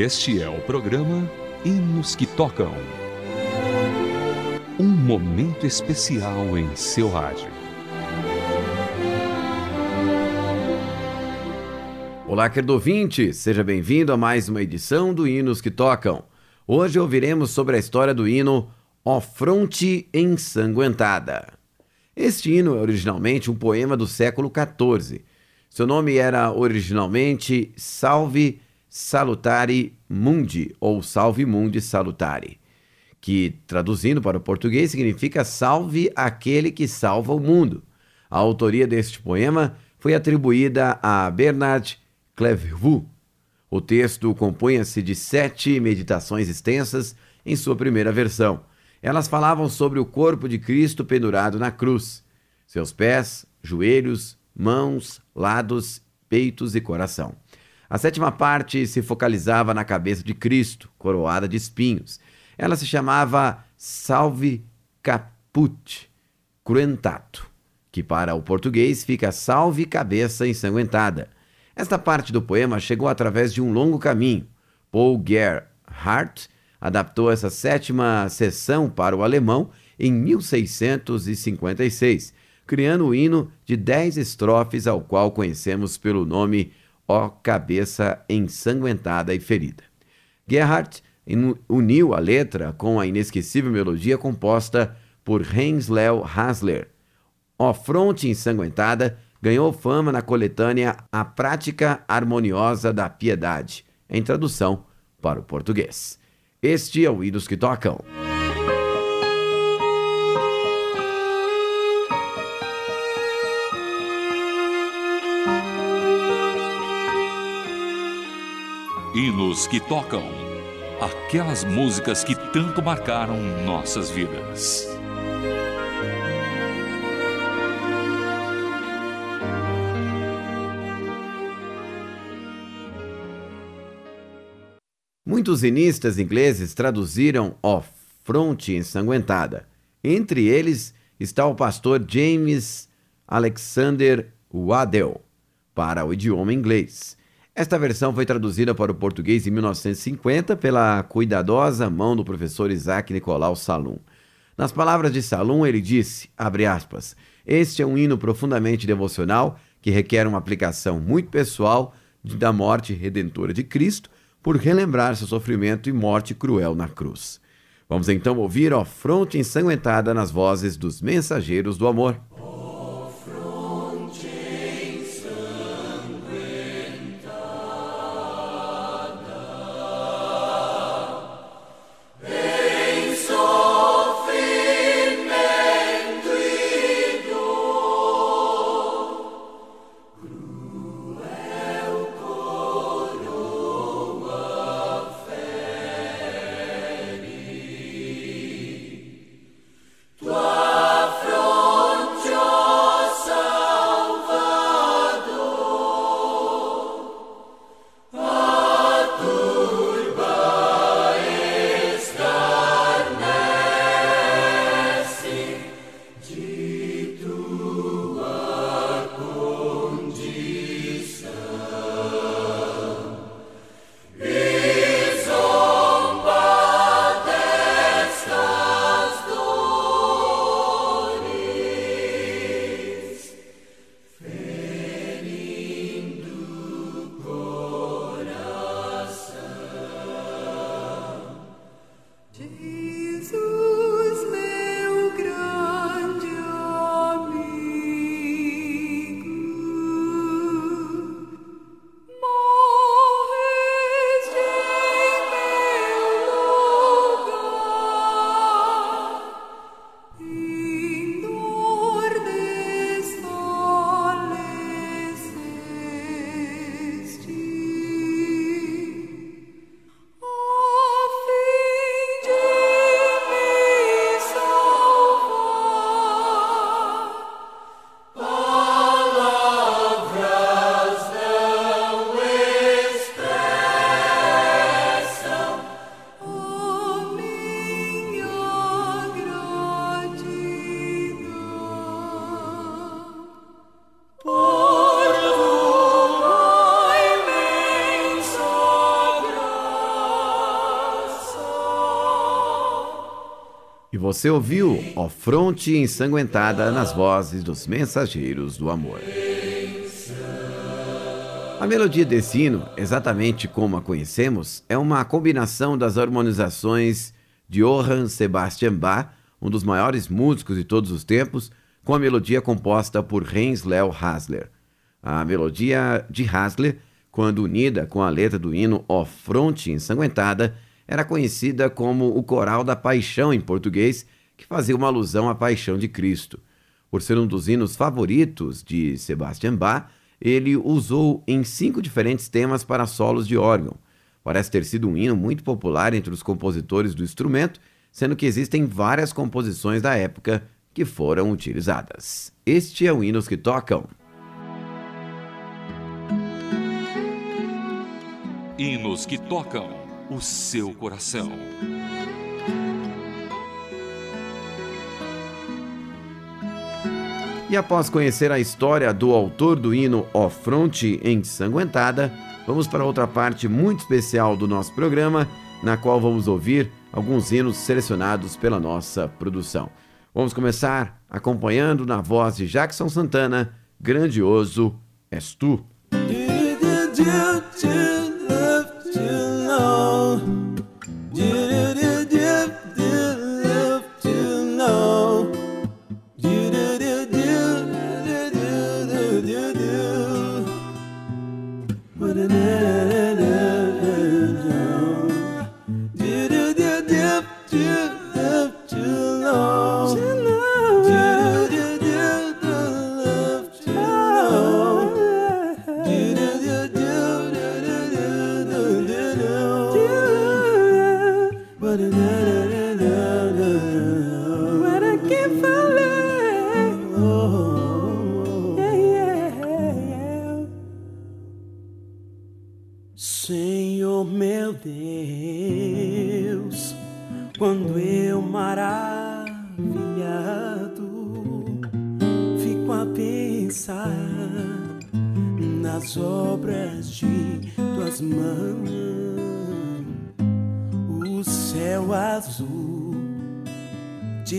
Este é o programa Hinos que Tocam. Um momento especial em seu rádio. Olá, querido ouvinte, seja bem-vindo a mais uma edição do Hinos que Tocam. Hoje ouviremos sobre a história do hino Ó Fronte Ensanguentada. Este hino é originalmente um poema do século XIV. Seu nome era originalmente Salve Salutari Mundi, ou Salve Mundi Salutari, que, traduzindo para o português, significa Salve aquele que salva o mundo. A autoria deste poema foi atribuída a Bernard Clairvaux. O texto compunha-se de sete meditações extensas em sua primeira versão. Elas falavam sobre o corpo de Cristo pendurado na cruz, seus pés, joelhos, mãos, lados, peitos e coração. A sétima parte se focalizava na cabeça de Cristo, coroada de espinhos. Ela se chamava Salve Caput Cruentato, que para o português fica Salve Cabeça Ensanguentada. Esta parte do poema chegou através de um longo caminho. Paul Gerhardt adaptou essa sétima sessão para o alemão em 1656, criando o hino de dez estrofes ao qual conhecemos pelo nome ó cabeça ensanguentada e ferida. Gerhardt uniu a letra com a inesquecível melodia composta por Heinz-Leo Hasler. Ó fronte ensanguentada ganhou fama na coletânea A Prática Harmoniosa da Piedade, em tradução para o português. Este é o Idos que Tocam. Hinos que tocam. Aquelas músicas que tanto marcaram nossas vidas. Muitos hinistas ingleses traduziram ó fronte ensanguentada. Entre eles está o pastor James Alexander Waddell, para o idioma inglês. Esta versão foi traduzida para o português em 1950 pela cuidadosa mão do professor Isaac Nicolau Salum. Nas palavras de Salum, ele disse, aspas, este é um hino profundamente devocional que requer uma aplicação muito pessoal da morte redentora de Cristo por relembrar seu sofrimento e morte cruel na cruz. Vamos então ouvir a fronte ensanguentada nas vozes dos mensageiros do amor. Você ouviu Ó Fronte Ensanguentada nas vozes dos Mensageiros do Amor. A melodia desse hino, exatamente como a conhecemos, é uma combinação das harmonizações de Johann Sebastian Bach, um dos maiores músicos de todos os tempos, com a melodia composta por Heinz Leo Hasler. A melodia de Hasler, quando unida com a letra do hino Ó Fronte Ensanguentada, era conhecida como o Coral da Paixão em português, que fazia uma alusão à paixão de Cristo. Por ser um dos hinos favoritos de Sebastian Bach, ele usou em cinco diferentes temas para solos de órgão. Parece ter sido um hino muito popular entre os compositores do instrumento, sendo que existem várias composições da época que foram utilizadas. Este é o Hinos que Tocam. Hinos que tocam o seu coração. E após conhecer a história do autor do hino Ó Fronte Ensanguentada, vamos para outra parte muito especial do nosso programa, na qual vamos ouvir alguns hinos selecionados pela nossa produção. Vamos começar acompanhando na voz de Jackson Santana, Grandioso És Tu.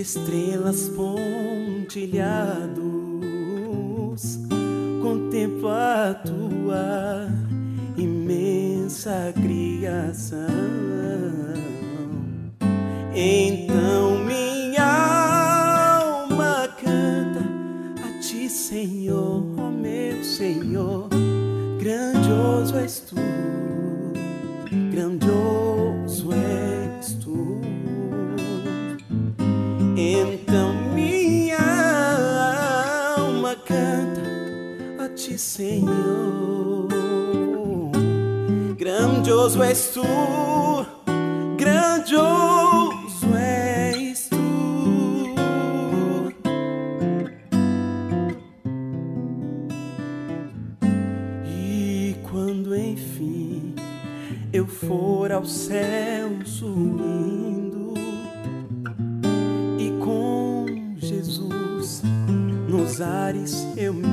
Estrelas pontilhados, contemplo a tua imensa criação. Então ti, Senhor. Grandioso és tu, grandioso és tu. E quando enfim eu for ao céu subindo ares eu me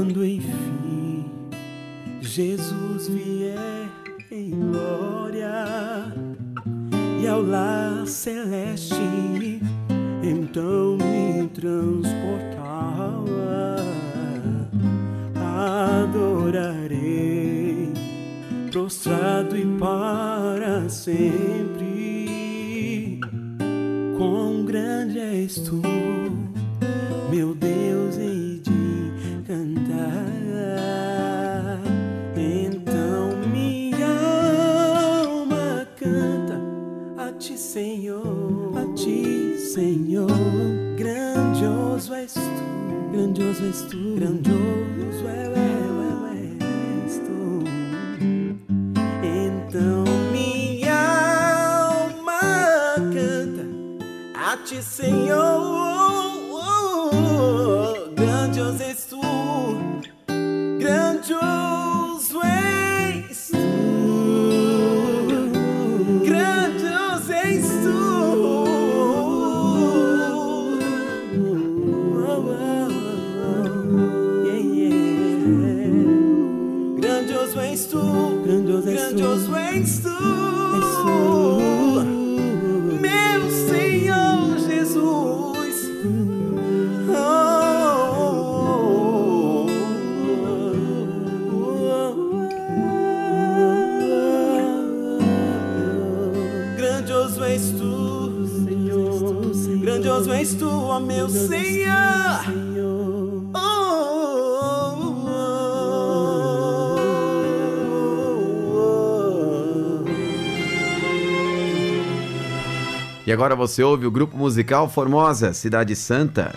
quando enfim Jesus vier em glória e ao lar celeste, então me transportar. Adorarei, prostrado e para sempre. és tu, grandioso, grandioso és tu. E agora você ouve o grupo musical Formosa, Cidade Santa.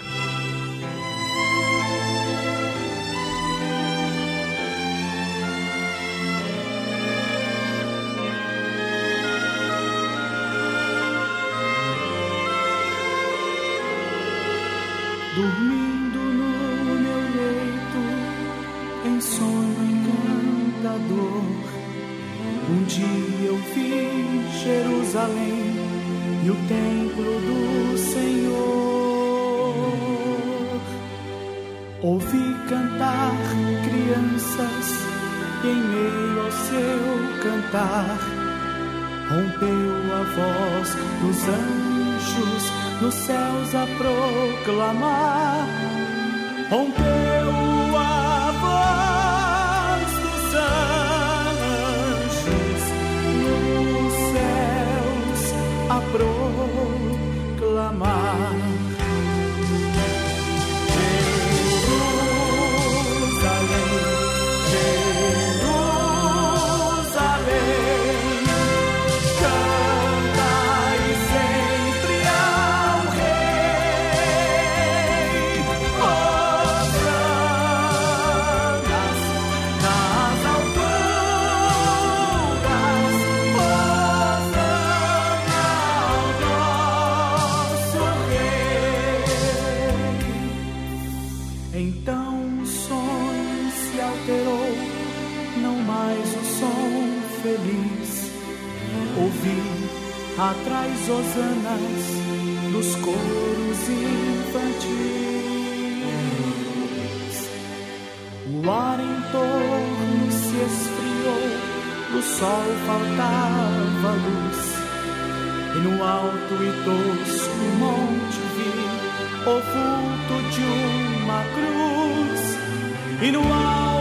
nos céus a proclamar. Rompeu rosanas dos coros infantis. O ar em torno se esfriou, do sol faltava luz. E no alto e tosco monte vi o vulto de uma cruz. E no alto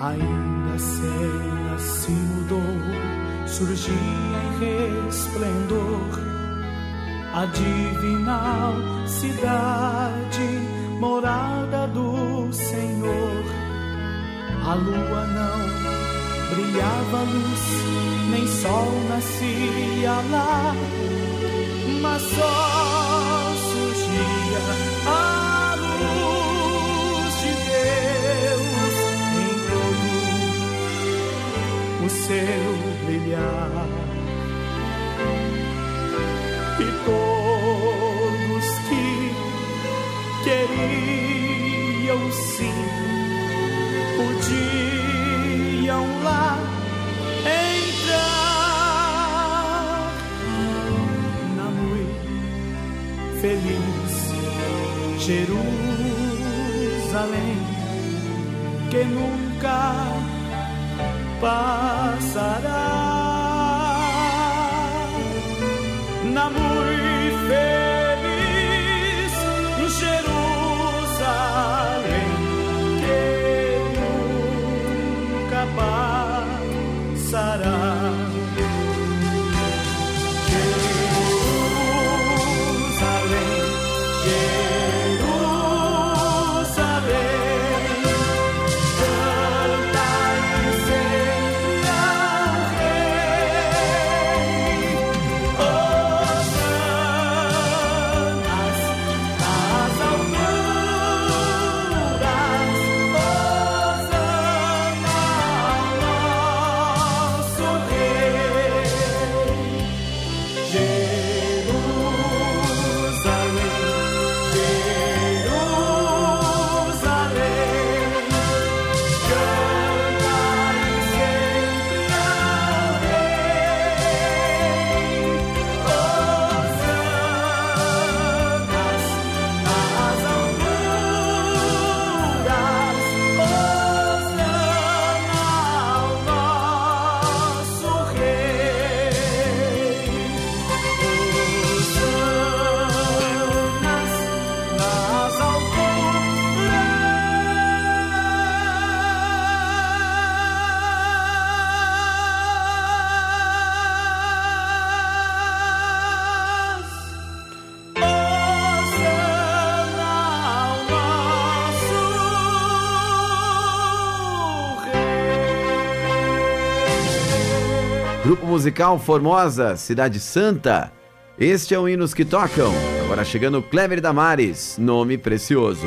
Ainda cena se mudou, surgia em resplendor a divinal cidade, morada do Senhor. A lua não brilhava luz, nem sol nascia lá, mas só seu brilhar. E todos que queriam sim, podiam lá entrar na noite feliz Jerusalém que nunca passa. Grupo musical Formosa, Cidade Santa. Este é o Hinos que Tocam. Agora chegando Clever Damares, nome precioso.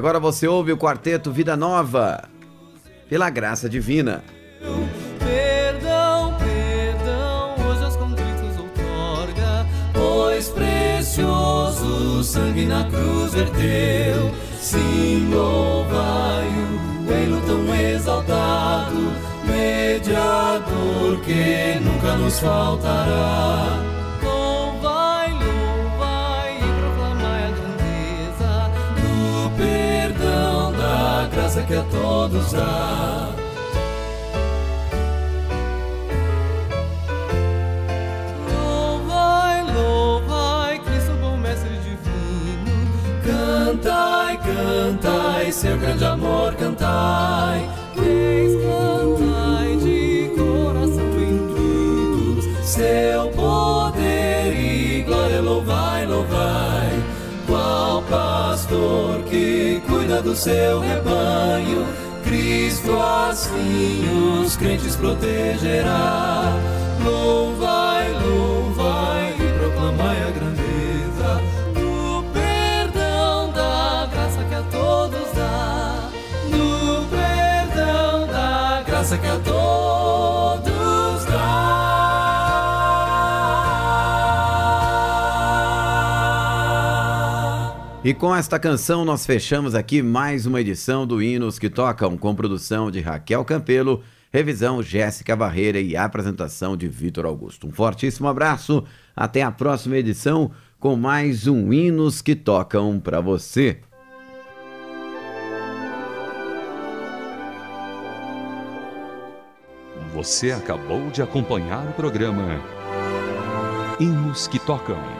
agora você ouve o quarteto Vida Nova, pela graça divina. Perdão, perdão, hoje aos contritos outorga, pois precioso sangue na cruz verteu. Sim, louvai-o, ele tão exaltado, mediador que nunca nos faltará. que a todos dá. Louvai, louvai, Cristo bom mestre divino. Cantai, cantai, seu grande amor cantai pastor que cuida do seu rebanho, Cristo assim os crentes protegerá. Louvai, louvai e proclamai a grandeza E com esta canção nós fechamos aqui mais uma edição do Hinos que Tocam, com produção de Raquel Campelo, revisão Jéssica Barreira e apresentação de Vitor Augusto. Um fortíssimo abraço, até a próxima edição com mais um Hinos que Tocam para você. Você acabou de acompanhar o programa Hinos que Tocam.